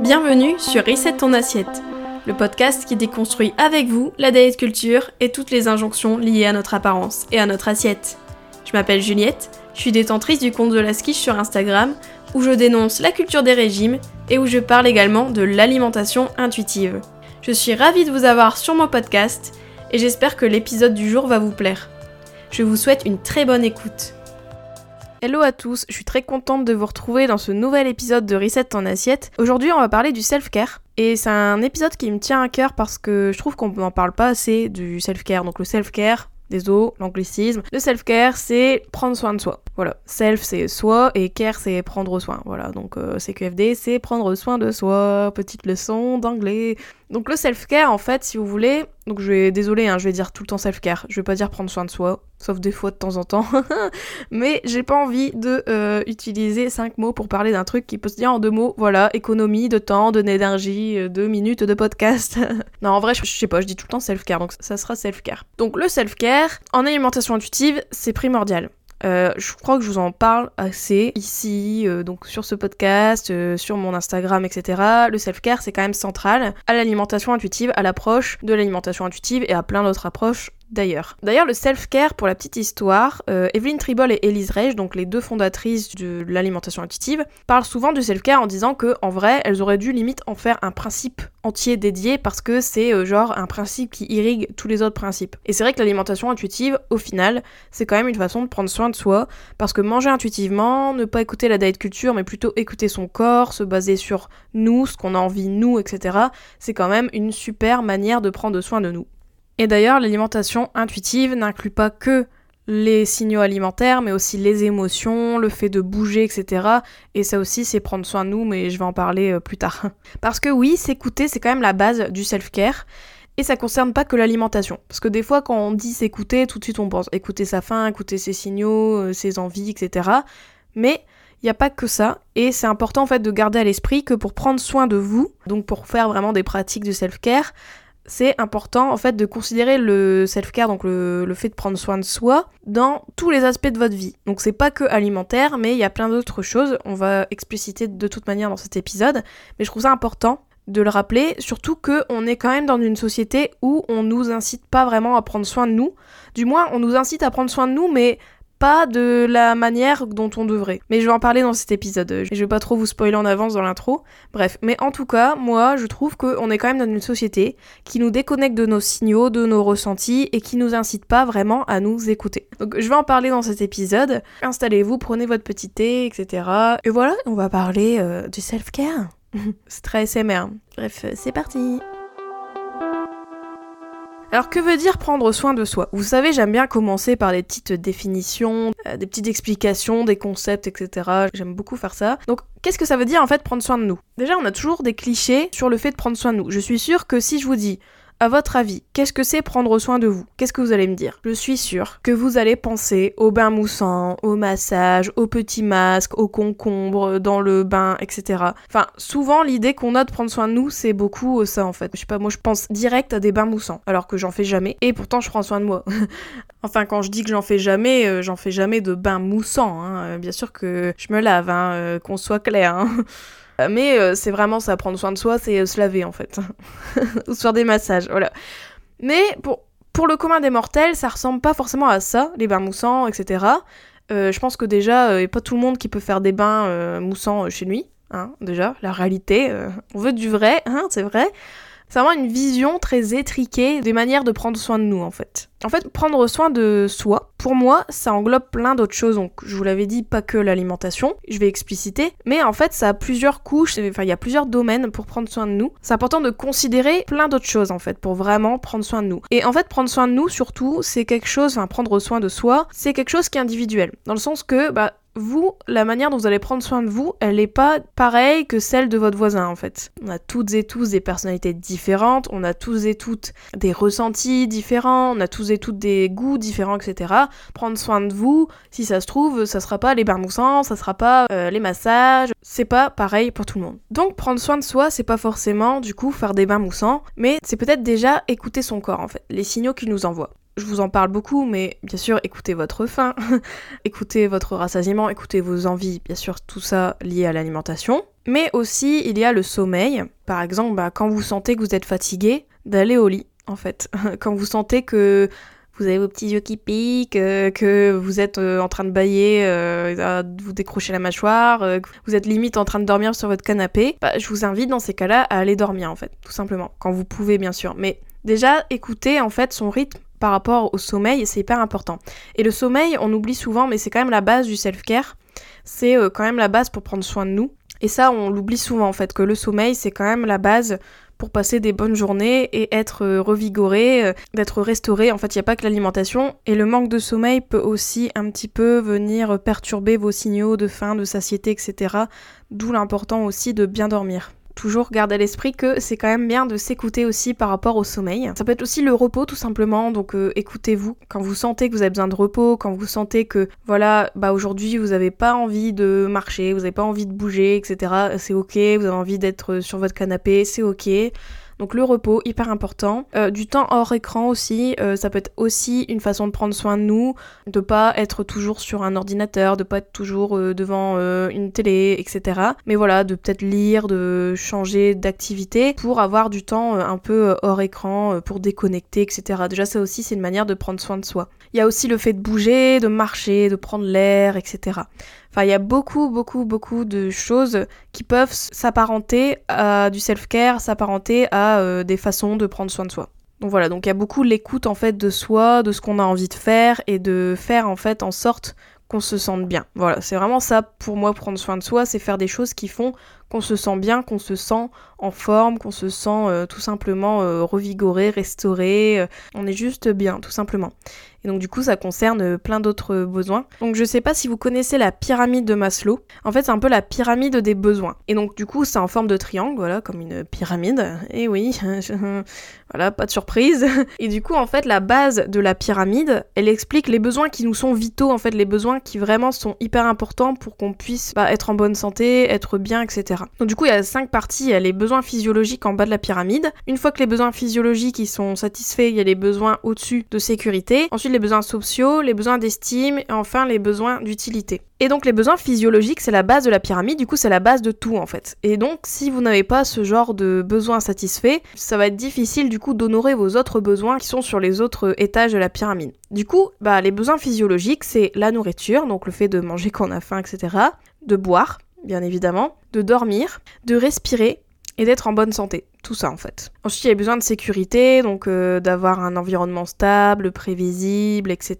Bienvenue sur Reset ton assiette, le podcast qui déconstruit avec vous la diet culture et toutes les injonctions liées à notre apparence et à notre assiette. Je m'appelle Juliette, je suis détentrice du compte de la skiche sur Instagram où je dénonce la culture des régimes et où je parle également de l'alimentation intuitive. Je suis ravie de vous avoir sur mon podcast et j'espère que l'épisode du jour va vous plaire. Je vous souhaite une très bonne écoute. Hello à tous, je suis très contente de vous retrouver dans ce nouvel épisode de Reset en assiette. Aujourd'hui, on va parler du self-care. Et c'est un épisode qui me tient à cœur parce que je trouve qu'on n'en parle pas assez du self-care. Donc le self-care, Désolé, l'anglicisme. Le self-care, c'est prendre soin de soi. Voilà. Self, c'est soi, et care, c'est prendre soin. Voilà. Donc, euh, CQFD, c'est prendre soin de soi. Petite leçon d'anglais. Donc, le self-care, en fait, si vous voulez. Donc, je vais, désolé, hein, je vais dire tout le temps self-care. Je vais pas dire prendre soin de soi, sauf des fois de temps en temps. Mais j'ai pas envie de euh, utiliser cinq mots pour parler d'un truc qui peut se dire en deux mots. Voilà, économie de temps, de d'énergie, euh, deux minutes de podcast. non, en vrai, je, je sais pas, je dis tout le temps self-care, donc ça sera self-care. Donc, le self-care, en alimentation intuitive, c'est primordial. Euh, je crois que je vous en parle assez ici, euh, donc sur ce podcast, euh, sur mon Instagram, etc. Le self-care, c'est quand même central à l'alimentation intuitive, à l'approche de l'alimentation intuitive et à plein d'autres approches d'ailleurs. D'ailleurs, le self-care, pour la petite histoire, euh, Evelyn Tribol et Elise Reich, donc les deux fondatrices de l'alimentation intuitive, parlent souvent du self-care en disant que, en vrai, elles auraient dû limite en faire un principe entier dédié parce que c'est euh, genre un principe qui irrigue tous les autres principes. Et c'est vrai que l'alimentation intuitive, au final, c'est quand même une façon de prendre soin de soi parce que manger intuitivement, ne pas écouter la diet culture, mais plutôt écouter son corps, se baser sur nous, ce qu'on a envie nous, etc., c'est quand même une super manière de prendre soin de nous. Et d'ailleurs, l'alimentation intuitive n'inclut pas que les signaux alimentaires, mais aussi les émotions, le fait de bouger, etc. Et ça aussi, c'est prendre soin de nous, mais je vais en parler euh, plus tard. Parce que oui, s'écouter, c'est quand même la base du self-care. Et ça concerne pas que l'alimentation. Parce que des fois, quand on dit s'écouter, tout de suite on pense écouter sa faim, écouter ses signaux, euh, ses envies, etc. Mais il n'y a pas que ça. Et c'est important en fait de garder à l'esprit que pour prendre soin de vous, donc pour faire vraiment des pratiques de self-care, c'est important en fait de considérer le self-care, donc le, fait de prendre soin de soi, dans tous les aspects de votre vie. Donc c'est pas que alimentaire, mais il y a plein d'autres choses. On va expliciter de toute manière dans cet épisode, mais je trouve ça important de le rappeler, surtout que on est quand même dans une société où on nous incite pas vraiment à prendre soin de nous. Du moins, on nous incite à prendre soin de nous, mais pas de la manière dont on devrait. Mais je vais en parler dans cet épisode. Je vais pas trop vous spoiler en avance dans l'intro. Bref, mais en tout cas, moi, je trouve qu'on est quand même dans une société qui nous déconnecte de nos signaux, de nos ressentis et qui nous incite pas vraiment à nous écouter. Donc je vais en parler dans cet épisode. Installez-vous, prenez votre petit thé, etc. Et voilà, on va parler euh, du self-care. C'est très SMR. Bref, c'est parti. Alors que veut dire prendre soin de soi? Vous savez, j'aime bien commencer par des petites définitions, euh, des petites explications, des concepts, etc. J'aime beaucoup faire ça. Donc qu'est-ce que ça veut dire en fait prendre soin de nous? Déjà, on a toujours des clichés sur le fait de prendre soin de nous. Je suis sûre que si je vous dis à votre avis, qu'est-ce que c'est prendre soin de vous? Qu'est-ce que vous allez me dire? Je suis sûre que vous allez penser au bain moussant, au massage, au petit masque, au concombre, dans le bain, etc. Enfin, souvent l'idée qu'on a de prendre soin de nous, c'est beaucoup ça en fait. Je sais pas, moi je pense direct à des bains moussants, alors que j'en fais jamais. Et pourtant je prends soin de moi. enfin, quand je dis que j'en fais jamais, euh, j'en fais jamais de bain moussant. Hein. Bien sûr que je me lave, hein, euh, qu'on soit clair. Hein. Mais euh, c'est vraiment ça, prendre soin de soi, c'est euh, se laver en fait. Ou se faire des massages, voilà. Mais pour, pour le commun des mortels, ça ressemble pas forcément à ça, les bains moussants, etc. Euh, je pense que déjà, il n'y a pas tout le monde qui peut faire des bains moussants chez lui. Hein, déjà, la réalité, on veut du vrai, hein, c'est vrai. C'est vraiment une vision très étriquée des manières de prendre soin de nous en fait. En fait, prendre soin de soi, pour moi, ça englobe plein d'autres choses. Donc, je vous l'avais dit, pas que l'alimentation, je vais expliciter, mais en fait, ça a plusieurs couches, enfin, il y a plusieurs domaines pour prendre soin de nous. C'est important de considérer plein d'autres choses en fait pour vraiment prendre soin de nous. Et en fait, prendre soin de nous, surtout, c'est quelque chose, enfin, prendre soin de soi, c'est quelque chose qui est individuel. Dans le sens que, bah, vous, la manière dont vous allez prendre soin de vous, elle n'est pas pareille que celle de votre voisin en fait. On a toutes et tous des personnalités différentes, on a tous et toutes des ressentis différents, on a tous et toutes des goûts différents, etc. Prendre soin de vous, si ça se trouve, ça sera pas les bains moussants, ça sera pas euh, les massages, c'est pas pareil pour tout le monde. Donc prendre soin de soi, c'est pas forcément du coup faire des bains moussants, mais c'est peut-être déjà écouter son corps en fait, les signaux qu'il nous envoie je vous en parle beaucoup, mais bien sûr, écoutez votre faim, écoutez votre rassasiement, écoutez vos envies, bien sûr, tout ça lié à l'alimentation. Mais aussi, il y a le sommeil. Par exemple, bah, quand vous sentez que vous êtes fatigué, d'aller au lit, en fait. quand vous sentez que vous avez vos petits yeux qui piquent, euh, que vous êtes euh, en train de bailler, euh, vous décrochez la mâchoire, que vous êtes limite en train de dormir sur votre canapé, bah, je vous invite dans ces cas-là à aller dormir en fait, tout simplement, quand vous pouvez bien sûr. Mais déjà, écoutez en fait son rythme par rapport au sommeil, c'est hyper important. Et le sommeil, on oublie souvent, mais c'est quand même la base du self-care. C'est quand même la base pour prendre soin de nous. Et ça, on l'oublie souvent en fait, que le sommeil, c'est quand même la base pour passer des bonnes journées et être euh, revigoré, euh, d'être restauré. En fait, il n'y a pas que l'alimentation. Et le manque de sommeil peut aussi un petit peu venir perturber vos signaux de faim, de satiété, etc. D'où l'important aussi de bien dormir toujours garder à l'esprit que c'est quand même bien de s'écouter aussi par rapport au sommeil. Ça peut être aussi le repos tout simplement, donc euh, écoutez-vous quand vous sentez que vous avez besoin de repos, quand vous sentez que voilà, bah aujourd'hui vous n'avez pas envie de marcher, vous n'avez pas envie de bouger, etc. C'est ok, vous avez envie d'être sur votre canapé, c'est ok. Donc le repos, hyper important. Euh, du temps hors écran aussi, euh, ça peut être aussi une façon de prendre soin de nous, de pas être toujours sur un ordinateur, de pas être toujours euh, devant une télé, etc. Mais voilà, de peut-être lire, de changer d'activité pour avoir du temps un peu hors écran, pour déconnecter, etc. Déjà ça aussi c'est une manière de prendre soin de soi. Il y a aussi le fait de bouger, de marcher, de prendre l'air, etc. Enfin, il y a beaucoup, beaucoup, beaucoup de choses qui peuvent s'apparenter à du self-care, s'apparenter à euh, des façons de prendre soin de soi. Donc voilà, donc il y a beaucoup l'écoute en fait de soi, de ce qu'on a envie de faire et de faire en fait en sorte qu'on se sente bien. Voilà, c'est vraiment ça pour moi prendre soin de soi, c'est faire des choses qui font qu'on se sent bien, qu'on se sent en forme, qu'on se sent euh, tout simplement euh, revigoré, restauré, on est juste bien tout simplement. Et donc du coup, ça concerne plein d'autres besoins. Donc je sais pas si vous connaissez la pyramide de Maslow. En fait, c'est un peu la pyramide des besoins. Et donc du coup, c'est en forme de triangle, voilà, comme une pyramide. Et oui, voilà, pas de surprise. Et du coup, en fait, la base de la pyramide, elle explique les besoins qui nous sont vitaux, en fait, les besoins qui vraiment sont hyper importants pour qu'on puisse bah, être en bonne santé, être bien, etc. Donc du coup, il y a cinq parties. Il y a les besoins physiologiques en bas de la pyramide. Une fois que les besoins physiologiques ils sont satisfaits, il y a les besoins au-dessus de sécurité. Ensuite, les besoins sociaux, les besoins d'estime et enfin les besoins d'utilité. Et donc les besoins physiologiques, c'est la base de la pyramide, du coup c'est la base de tout en fait. Et donc si vous n'avez pas ce genre de besoins satisfaits, ça va être difficile du coup d'honorer vos autres besoins qui sont sur les autres étages de la pyramide. Du coup, bah, les besoins physiologiques, c'est la nourriture, donc le fait de manger quand on a faim, etc. De boire, bien évidemment, de dormir, de respirer et d'être en bonne santé tout ça en fait. Ensuite, il y a besoin de sécurité, donc euh, d'avoir un environnement stable, prévisible, etc.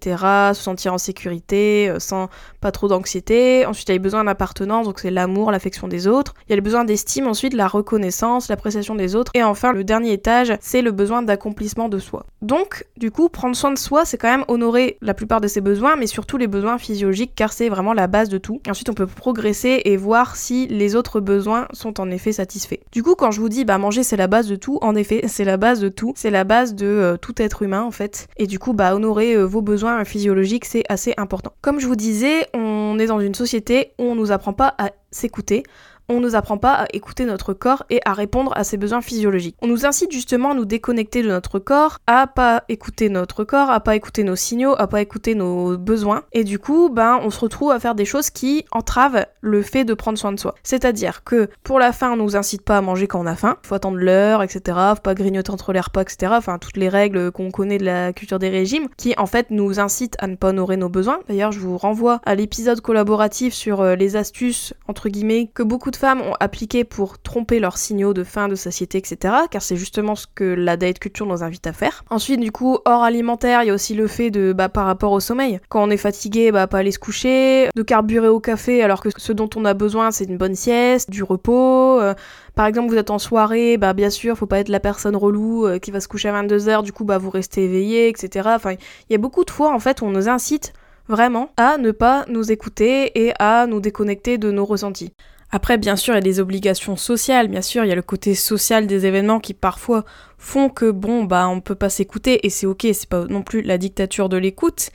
Se sentir en sécurité, euh, sans pas trop d'anxiété. Ensuite, il y a besoin d'appartenance, donc c'est l'amour, l'affection des autres. Il y a le besoin d'estime, ensuite la reconnaissance, l'appréciation des autres. Et enfin, le dernier étage, c'est le besoin d'accomplissement de soi. Donc, du coup, prendre soin de soi, c'est quand même honorer la plupart de ses besoins, mais surtout les besoins physiologiques, car c'est vraiment la base de tout. ensuite, on peut progresser et voir si les autres besoins sont en effet satisfaits. Du coup, quand je vous dis, bah manger c'est la base de tout. En effet, c'est la base de tout. C'est la base de euh, tout être humain en fait. Et du coup, bah honorer euh, vos besoins physiologiques, c'est assez important. Comme je vous disais, on est dans une société où on nous apprend pas à s'écouter, on nous apprend pas à écouter notre corps et à répondre à ses besoins physiologiques. On nous incite justement à nous déconnecter de notre corps, à pas écouter notre corps, à pas écouter nos signaux, à pas écouter nos besoins. Et du coup, ben, on se retrouve à faire des choses qui entravent le fait de prendre soin de soi. C'est-à-dire que pour la faim, on nous incite pas à manger quand on a faim. Faut attendre l'heure, etc. Faut pas grignoter entre les repas, etc. Enfin, toutes les règles qu'on connaît de la culture des régimes qui, en fait, nous incitent à ne pas honorer nos besoins. D'ailleurs, je vous renvoie à l'épisode collaboratif sur euh, les astuces, entre guillemets, que beaucoup de femmes ont appliqué pour tromper leurs signaux de faim, de satiété, etc. Car c'est justement ce que la diet culture nous invite à faire. Ensuite, du coup, hors alimentaire, il y a aussi le fait de, bah, par rapport au sommeil. Quand on est fatigué, bah, pas aller se coucher, de carburer au café alors que ce dont on a besoin, c'est une bonne sieste, du repos. Euh, par exemple, vous êtes en soirée, bah, bien sûr, faut pas être la personne relou euh, qui va se coucher à 22h, du coup, bah, vous restez éveillé, etc. Enfin, il y a beaucoup de fois, en fait, on nous incite vraiment à ne pas nous écouter et à nous déconnecter de nos ressentis. Après, bien sûr, il y a des obligations sociales, bien sûr, il y a le côté social des événements qui parfois font que, bon, bah, on peut pas s'écouter, et c'est ok, c'est pas non plus la dictature de l'écoute,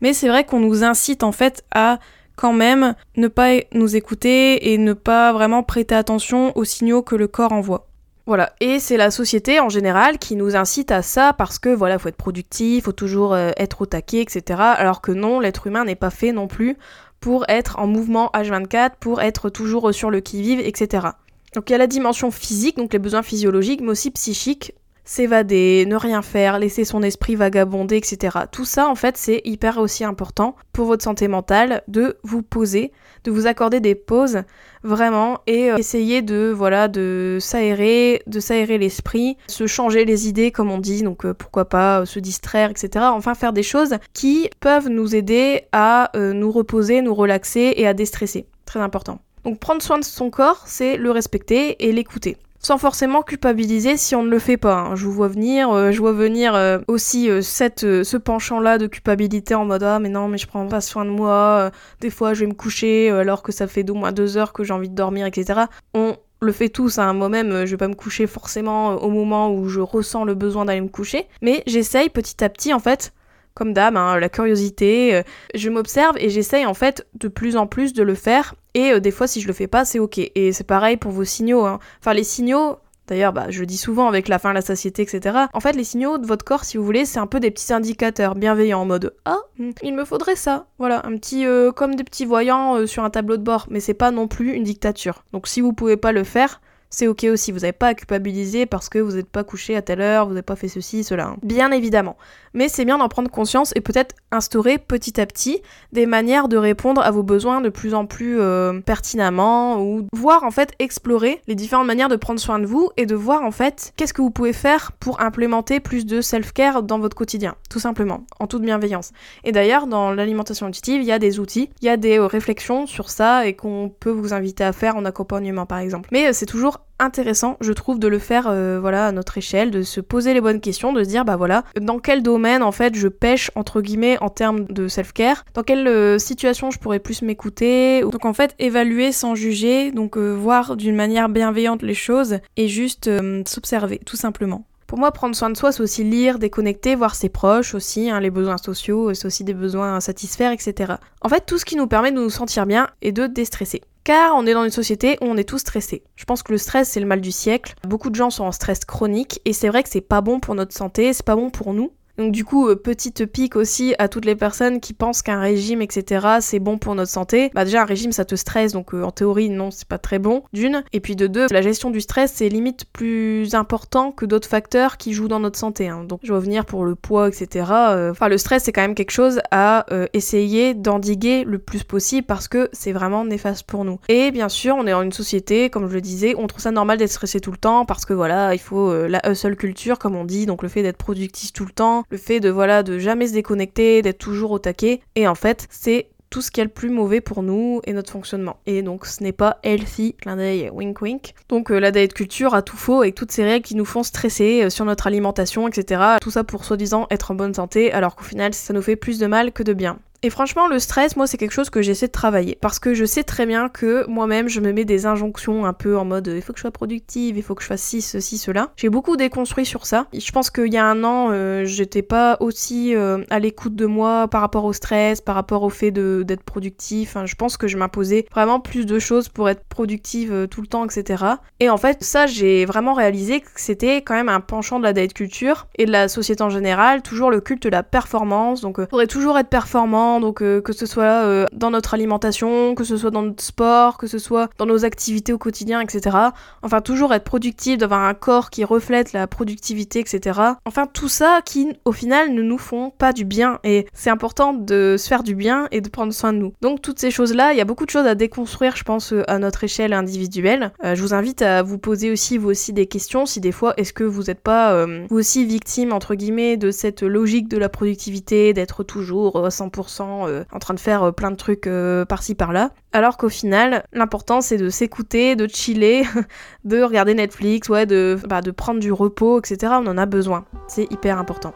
mais c'est vrai qu'on nous incite en fait à quand même ne pas nous écouter et ne pas vraiment prêter attention aux signaux que le corps envoie. Voilà, et c'est la société en général qui nous incite à ça parce que voilà, faut être productif, faut toujours euh, être au taquet, etc. Alors que non, l'être humain n'est pas fait non plus pour être en mouvement H24, pour être toujours sur le qui-vive, etc. Donc il y a la dimension physique, donc les besoins physiologiques, mais aussi psychiques, s'évader, ne rien faire, laisser son esprit vagabonder, etc. Tout ça, en fait, c'est hyper aussi important pour votre santé mentale de vous poser, de vous accorder des pauses vraiment et euh, essayer de voilà de s'aérer, de s'aérer l'esprit, se changer les idées comme on dit, donc euh, pourquoi pas euh, se distraire, etc. Enfin faire des choses qui peuvent nous aider à nous reposer, nous relaxer et à déstresser. Très important. Donc prendre soin de son corps, c'est le respecter et l'écouter sans forcément culpabiliser si on ne le fait pas. Hein. Je vous vois venir, euh, je vois venir euh, aussi euh, cette, ce penchant-là de culpabilité en mode ah mais non mais je prends pas soin de moi, des fois je vais me coucher alors que ça fait d'au moins deux heures que j'ai envie de dormir, etc. On le fait tous, hein. moi-même je vais pas me coucher forcément au moment où je ressens le besoin d'aller me coucher, mais j'essaye petit à petit en fait comme d'hab, hein, la curiosité. Je m'observe et j'essaye en fait de plus en plus de le faire. Et euh, des fois, si je le fais pas, c'est ok. Et c'est pareil pour vos signaux. Hein. Enfin, les signaux, D'ailleurs, bah, je le dis souvent avec la faim, la satiété, etc. En fait, les signaux de votre corps, si vous voulez, c'est un peu des petits indicateurs bienveillants en mode Ah, hmm, il me faudrait ça. Voilà, un petit. Euh, comme des petits voyants sur un tableau de bord. Mais c'est pas non plus une dictature. Donc si vous pouvez pas le faire, c'est ok aussi. Vous n'avez pas à culpabiliser parce que vous n'êtes pas couché à telle heure, vous n'avez pas fait ceci, cela. Hein. Bien évidemment. Mais c'est bien d'en prendre conscience et peut-être instaurer petit à petit des manières de répondre à vos besoins de plus en plus euh, pertinemment ou voir en fait explorer les différentes manières de prendre soin de vous et de voir en fait qu'est-ce que vous pouvez faire pour implémenter plus de self-care dans votre quotidien, tout simplement, en toute bienveillance. Et d'ailleurs, dans l'alimentation intuitive, il y a des outils, il y a des euh, réflexions sur ça et qu'on peut vous inviter à faire en accompagnement par exemple. Mais euh, c'est toujours intéressant, je trouve, de le faire euh, voilà, à notre échelle, de se poser les bonnes questions, de se dire, bah voilà, dans quel domaine, en fait, je pêche, entre guillemets, en termes de self-care, dans quelle euh, situation je pourrais plus m'écouter? Donc, en fait, évaluer sans juger, donc euh, voir d'une manière bienveillante les choses et juste s'observer, tout simplement. Pour moi, prendre soin de soi, c'est aussi lire, déconnecter, voir ses proches aussi, hein, les besoins sociaux, c'est aussi des besoins à satisfaire, etc. En fait, tout ce qui nous permet de nous sentir bien et de déstresser car on est dans une société où on est tous stressés. Je pense que le stress c'est le mal du siècle. Beaucoup de gens sont en stress chronique et c'est vrai que c'est pas bon pour notre santé, c'est pas bon pour nous. Donc du coup, euh, petite pique aussi à toutes les personnes qui pensent qu'un régime, etc., c'est bon pour notre santé. Bah déjà, un régime, ça te stresse, donc euh, en théorie, non, c'est pas très bon, d'une. Et puis de deux, la gestion du stress, c'est limite plus important que d'autres facteurs qui jouent dans notre santé. Hein. Donc je vais revenir pour le poids, etc. Euh, enfin, le stress, c'est quand même quelque chose à essayer d'endiguer le plus possible parce que c'est vraiment néfaste pour nous. Et bien sûr, on est dans une société, comme je le disais, on trouve ça normal d'être stressé tout le temps parce que voilà, il faut la hustle culture, comme on dit, donc le fait d'être productif tout le temps, le fait de voilà de jamais se déconnecter, d'être toujours au taquet. Et en fait, c'est tout ce qui est le plus mauvais pour nous et notre fonctionnement. Et donc ce n'est pas healthy, clin d'œil, wink wink. Donc euh, la diet culture a tout faux avec toutes ces règles qui nous font stresser euh, sur notre alimentation, etc. Tout ça pour soi-disant être en bonne santé, alors qu'au final ça nous fait plus de mal que de bien. Et franchement, le stress, moi, c'est quelque chose que j'essaie de travailler. Parce que je sais très bien que moi-même, je me mets des injonctions un peu en mode il faut que je sois productive, il faut que je fasse ci, ceci, cela. J'ai beaucoup déconstruit sur ça. Je pense qu'il y a un an, euh, j'étais pas aussi euh, à l'écoute de moi par rapport au stress, par rapport au fait d'être productif. je pense que je m'imposais vraiment plus de choses pour être productive euh, tout le temps, etc. Et en fait, ça, j'ai vraiment réalisé que c'était quand même un penchant de la diet culture et de la société en général, toujours le culte de la performance. Donc, il faudrait toujours être performant donc euh, que ce soit euh, dans notre alimentation, que ce soit dans notre sport, que ce soit dans nos activités au quotidien, etc. Enfin, toujours être productif, d'avoir un corps qui reflète la productivité, etc. Enfin, tout ça qui, au final, ne nous font pas du bien. Et c'est important de se faire du bien et de prendre soin de nous. Donc, toutes ces choses-là, il y a beaucoup de choses à déconstruire, je pense, euh, à notre échelle individuelle. je vous invite à vous poser aussi, vous aussi, des questions. Si des fois, est-ce que vous n'êtes pas, vous aussi, victime, entre guillemets, de cette logique de la productivité, d'être toujours à 100% euh, en train de faire euh, plein de trucs euh, par-ci par-là. Alors qu'au final, l'important c'est de s'écouter, de chiller, de regarder Netflix, ouais, de, bah, de prendre du repos, etc. On en a besoin. C'est hyper important.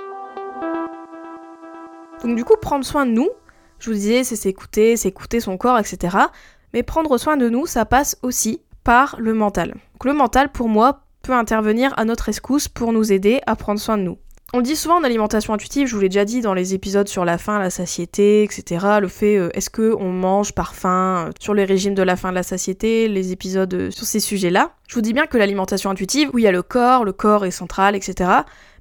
Donc du coup, prendre soin de nous, je vous disais, c'est s'écouter, s'écouter son corps, etc. Mais prendre soin de nous, ça passe aussi par le mental. Le mental, pour moi, peut intervenir à notre escousse pour nous aider à prendre soin de nous. On dit souvent en alimentation intuitive, je vous l'ai déjà dit dans les épisodes sur la faim, la satiété, etc. Le fait euh, est-ce que on mange par faim, euh, sur les régimes de la faim, de la satiété, les épisodes euh, sur ces sujets-là? Je vous dis bien que l'alimentation intuitive, oui, il y a le corps, le corps est central, etc.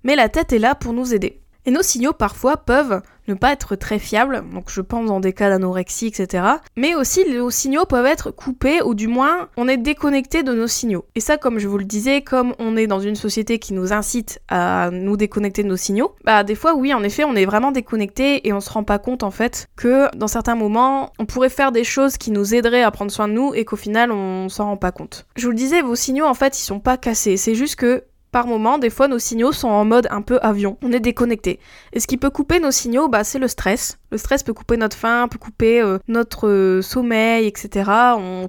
Mais la tête est là pour nous aider. Et nos signaux parfois peuvent ne pas être très fiables, donc je pense dans des cas d'anorexie, etc. Mais aussi nos signaux peuvent être coupés, ou du moins on est déconnecté de nos signaux. Et ça, comme je vous le disais, comme on est dans une société qui nous incite à nous déconnecter de nos signaux, bah des fois oui, en effet, on est vraiment déconnecté et on se rend pas compte en fait que dans certains moments, on pourrait faire des choses qui nous aideraient à prendre soin de nous et qu'au final on s'en rend pas compte. Je vous le disais, vos signaux en fait, ils sont pas cassés, c'est juste que par moment, des fois, nos signaux sont en mode un peu avion. On est déconnecté. Et ce qui peut couper nos signaux, bah, c'est le stress. Le stress peut couper notre faim, peut couper euh, notre euh, sommeil, etc.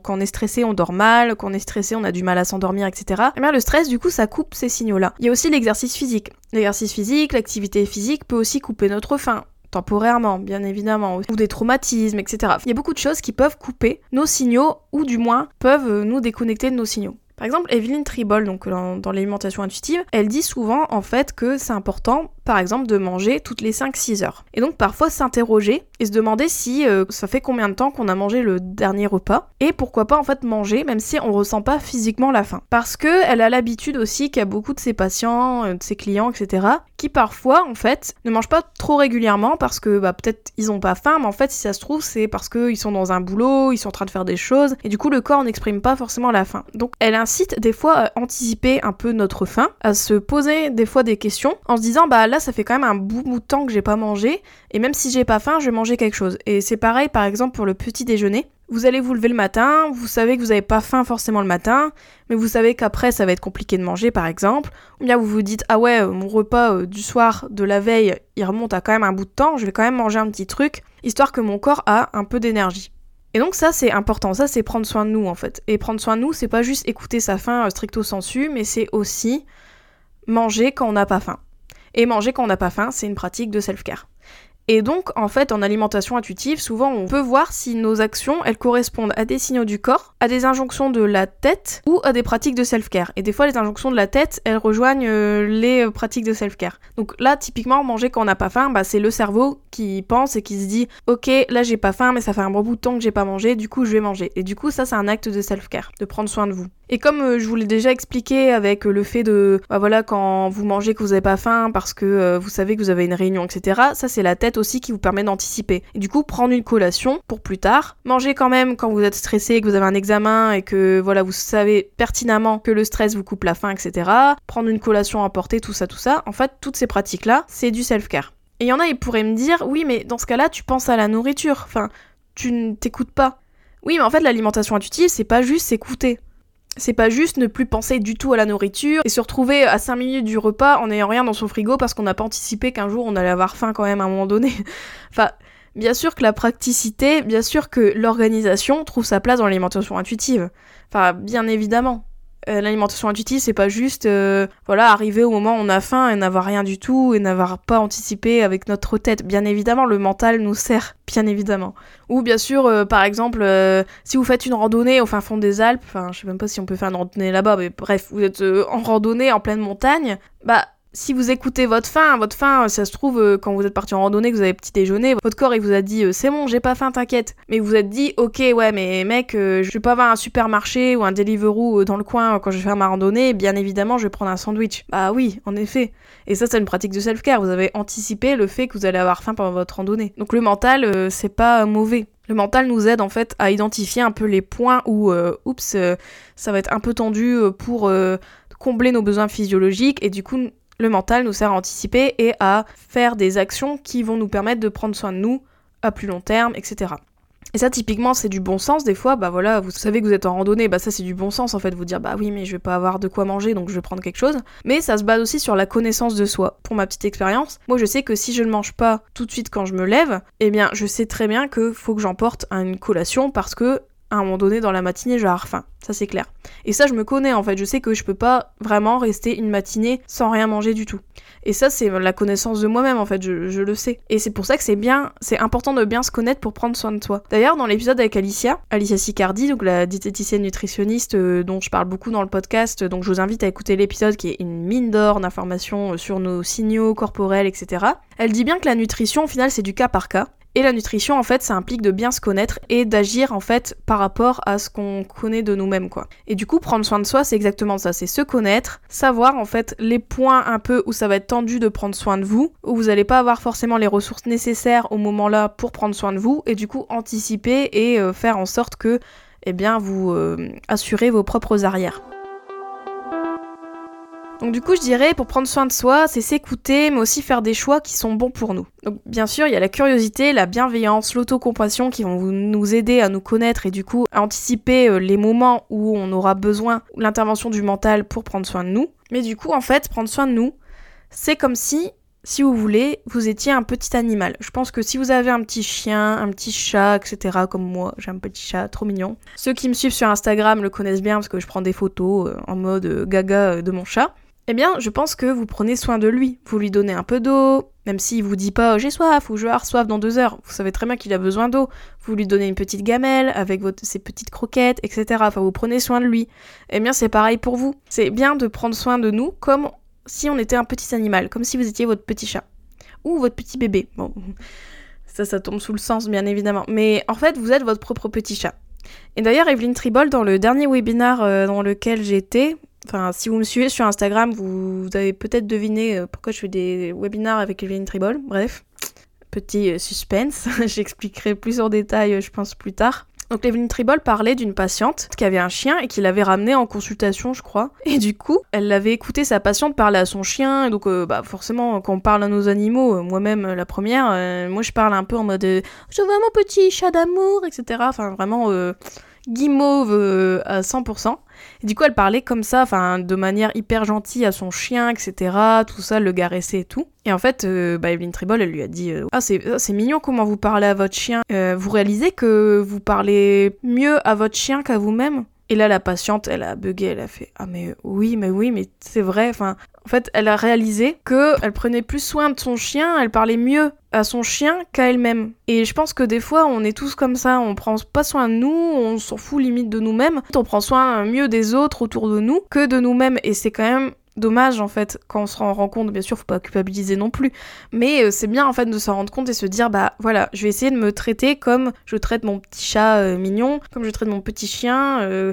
quand on est stressé, on dort mal. Quand on est stressé, on a du mal à s'endormir, etc. Et bien, le stress, du coup, ça coupe ces signaux-là. Il y a aussi l'exercice physique. L'exercice physique, l'activité physique peut aussi couper notre faim temporairement, bien évidemment, ou des traumatismes, etc. Il y a beaucoup de choses qui peuvent couper nos signaux, ou du moins peuvent euh, nous déconnecter de nos signaux. Par exemple, Evelyn Tribol, dans, l'alimentation intuitive, elle dit souvent en fait que c'est important, par exemple, de manger toutes les 5-6 heures. Et donc parfois s'interroger et se demander si euh, ça fait combien de temps qu'on a mangé le dernier repas et pourquoi pas en fait manger même si on ressent pas physiquement la faim. Parce que elle a l'habitude aussi qu'il y a beaucoup de ses patients, euh, de ses clients, etc. qui parfois en fait ne mangent pas trop régulièrement parce que bah, peut-être ils ont pas faim, mais en fait si ça se trouve c'est parce qu'ils sont dans un boulot, ils sont en train de faire des choses et du coup le corps n'exprime pas forcément la faim. Donc elle insiste des fois à anticiper un peu notre faim, à se poser des fois des questions en se disant bah là ça fait quand même un bout de temps que j'ai pas mangé et même si j'ai pas faim je vais manger quelque chose. Et c'est pareil par exemple pour le petit déjeuner. Vous allez vous lever le matin, vous savez que vous n'avez pas faim forcément le matin, mais vous savez qu'après ça va être compliqué de manger par exemple. Ou bien vous vous dites ah ouais mon repas euh, du soir de la veille il remonte à quand même un bout de temps, je vais quand même manger un petit truc histoire que mon corps a un peu d'énergie. Et donc ça c'est important, ça c'est prendre soin de nous en fait. Et prendre soin de nous, c'est pas juste écouter sa faim euh, stricto sensu, mais c'est aussi manger quand on n'a pas faim. Et manger quand on n'a pas faim, c'est une pratique de self-care. Et donc, en fait, en alimentation intuitive, souvent on peut voir si nos actions, elles correspondent à des signaux du corps, à des injonctions de la tête ou à des pratiques de self-care. Et des fois, les injonctions de la tête, elles rejoignent euh, les euh, pratiques de self-care. Donc là, typiquement, manger quand on n'a pas faim, bah, c'est le cerveau qui pense et qui se dit, ok, là j'ai pas faim, mais ça fait un bon bout de temps que j'ai pas mangé, du coup je vais manger. Et du coup, ça, c'est un acte de self-care, de prendre soin de vous. Et comme euh, je vous l'ai déjà expliqué avec le fait de, bah voilà, quand vous mangez que vous n'avez pas faim parce que euh, vous savez que vous avez une réunion, etc., ça c'est la tête aussi qui vous permet d'anticiper. Et du coup, prendre une collation pour plus tard, manger quand même quand vous êtes stressé, que vous avez un examen et que voilà, vous savez pertinemment que le stress vous coupe la faim, etc., prendre une collation à porter, tout ça, tout ça, en fait, toutes ces pratiques-là, c'est du self-care. Et il y en a, ils pourraient me dire, oui, mais dans ce cas-là, tu penses à la nourriture, enfin, tu ne t'écoutes pas. Oui, mais en fait, l'alimentation intuitive, c'est pas juste s'écouter. C'est pas juste ne plus penser du tout à la nourriture et se retrouver à 5 minutes du repas en n'ayant rien dans son frigo parce qu'on n'a pas anticipé qu'un jour on allait avoir faim quand même à un moment donné. enfin, bien sûr que la praticité, bien sûr que l'organisation trouve sa place dans l'alimentation intuitive. Enfin, bien évidemment. Euh, l'alimentation intuitive, c'est pas juste euh, voilà arriver au moment où on a faim et n'avoir rien du tout et n'avoir pas anticipé avec notre tête. Bien évidemment, le mental nous sert, bien évidemment. Ou bien sûr, euh, par exemple, si vous faites une randonnée au fin fond des Alpes, enfin je sais même pas si on peut faire une randonnée là-bas, mais bref, vous êtes en randonnée en pleine montagne, bah si vous écoutez votre faim, votre faim, ça se trouve, euh, quand vous êtes parti en randonnée, que vous avez petit déjeuner, votre corps il vous a dit euh, c'est bon, j'ai pas faim, t'inquiète. Mais vous êtes dit ok, ouais, mais mec, euh, je vais pas avoir un supermarché ou un Deliveroo dans le coin quand je vais faire ma randonnée, bien évidemment, je vais prendre un sandwich. Bah oui, en effet. Et ça, c'est une pratique de self-care. Vous avez anticipé le fait que vous allez avoir faim pendant votre randonnée. Donc le mental, c'est pas mauvais. Le mental nous aide en fait à identifier un peu les points où, oups, ça va être un peu tendu pour combler nos besoins physiologiques et du coup le mental nous sert à anticiper et à faire des actions qui vont nous permettre de prendre soin de nous à plus long terme, etc. Et ça, typiquement, c'est du bon sens. Des fois, bah voilà, vous savez que vous êtes en randonnée, bah ça, c'est du bon sens, en fait, vous dire, bah oui, mais je vais pas avoir de quoi manger, donc je vais prendre quelque chose. Mais ça se base aussi sur la connaissance de soi. Pour ma petite expérience, moi, je sais que si je ne mange pas tout de suite quand je me lève, eh bien, je sais très bien que faut que j'emporte une collation parce que à un moment donné dans la matinée, je vais avoir faim. Ça c'est clair. Et ça je me connais en fait, je sais que je peux pas vraiment rester une matinée sans rien manger du tout. Et ça c'est la connaissance de moi-même en fait, je, le sais. Et c'est pour ça que c'est bien, c'est important de bien se connaître pour prendre soin de soi. D'ailleurs dans l'épisode avec Alicia, Alicia Sicardi, donc la diététicienne nutritionniste euh, dont je parle beaucoup dans le podcast, donc je vous invite à écouter l'épisode qui est une mine d'or d'informations sur nos signaux corporels, etc. Elle dit bien que la nutrition au final c'est du cas par cas et la nutrition, en fait, ça implique de bien se connaître et d'agir, en fait, par rapport à ce qu'on connaît de nous-mêmes, quoi. Et du coup, prendre soin de soi, c'est exactement ça. C'est se connaître, savoir, en fait, les points un peu où ça va être tendu de prendre soin de vous, où vous n'allez pas avoir forcément les ressources nécessaires au moment-là pour prendre soin de vous, et du coup, anticiper et euh, faire en sorte que, eh bien, vous euh, assurez vos propres arrières. Donc du coup, je dirais, pour prendre soin de soi, c'est s'écouter, mais aussi faire des choix qui sont bons pour nous. Donc bien sûr, il y a la curiosité, la bienveillance, l'autocompassion qui vont nous aider à nous connaître et du coup à anticiper euh, les moments où on aura besoin l'intervention du mental pour prendre soin de nous. Mais du coup, en fait, prendre soin de nous, c'est comme si si vous voulez, vous étiez un petit animal. Je pense que si vous avez un petit chien, un petit chat, etc., comme moi, j'ai un petit chat trop mignon. Ceux qui me suivent sur Instagram le connaissent bien parce que je prends des photos euh, en mode euh, gaga de mon chat. Eh bien, je pense que vous prenez soin de lui. Vous lui donnez un peu d'eau, même s'il vous dit pas j'ai soif ou je vais avoir soif dans deux heures. Vous savez très bien qu'il a besoin d'eau. Vous lui donnez une petite gamelle avec ses petites croquettes, etc. Enfin, vous prenez soin de lui. Eh bien, c'est pareil pour vous. C'est bien de prendre soin de nous comme si on était un petit animal, comme si vous étiez votre petit chat ou votre petit bébé. Bon, ça, ça tombe sous le sens, bien évidemment. Mais en fait, vous êtes votre propre petit chat. Et d'ailleurs, Evelyne Tribol, dans le dernier webinaire euh, dans lequel j'étais, Enfin, si vous me suivez sur Instagram, vous, avez peut-être deviné euh, pourquoi je fais des webinars avec Evelyne Tribol. Bref, petit euh, suspense. J'expliquerai plus en détail, euh, je pense, plus tard. Donc Evelyne Tribol parlait d'une patiente qui avait un chien et qui l'avait ramené en consultation, je crois. Et du coup, elle l'avait écouté sa patiente parler à son chien. Et donc, bah forcément, quand on parle à nos animaux, moi-même la première, moi je parle un peu en mode je veux mon petit chat d'amour, etc. Enfin, vraiment guimauve à 100%. Du coup, elle parlait comme ça, enfin, de manière hyper gentille à son chien, etc. Tout ça, le caresser et tout. Et en fait, euh, bah, Evelyne Tribol, elle lui a dit euh, Ah, c'est mignon comment vous parlez à votre chien. Euh, vous réalisez que vous parlez mieux à votre chien qu'à vous-même? Et là, la patiente, elle a bugué, elle a fait Ah, mais oui, mais oui, mais c'est vrai. Enfin, en fait, elle a réalisé que elle prenait plus soin de son chien, elle parlait mieux à son chien qu'à elle-même. Et je pense que des fois, on est tous comme ça, on prend pas soin de nous, on s'en fout limite de nous-mêmes, on prend soin mieux des autres autour de nous que de nous-mêmes. Et c'est quand même dommage en fait quand on se rend compte bien sûr faut pas culpabiliser non plus mais euh, c'est bien en fait de s'en rendre compte et se dire bah voilà je vais essayer de me traiter comme je traite mon petit chat euh, mignon comme je traite mon petit chien euh,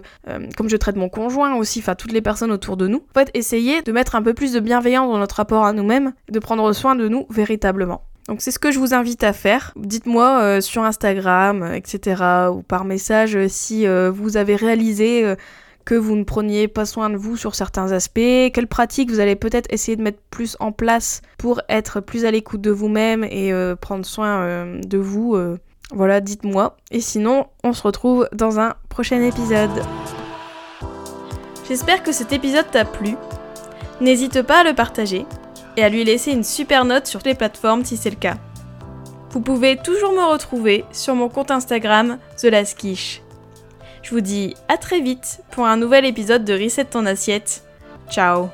comme je traite mon conjoint aussi enfin toutes les personnes autour de nous en fait essayer de mettre un peu plus de bienveillance dans notre rapport à nous-mêmes de prendre soin de nous véritablement donc c'est ce que je vous invite à faire. Dites-moi sur Instagram, etc. ou par message si vous avez réalisé que vous ne preniez pas soin de vous sur certains aspects, quelles pratiques vous allez peut-être essayer de mettre plus en place pour être plus à l'écoute de vous-même et euh, prendre soin euh, de vous. Euh. voilà, dites-moi. Et sinon, on se retrouve dans un prochain épisode. J'espère que cet épisode t'a plu. N'hésite pas à le partager et à lui laisser une super note sur les plateformes si c'est le cas. Vous pouvez toujours me retrouver sur mon compte Instagram The je vous dis à très vite pour un nouvel épisode de Reset ton assiette. Ciao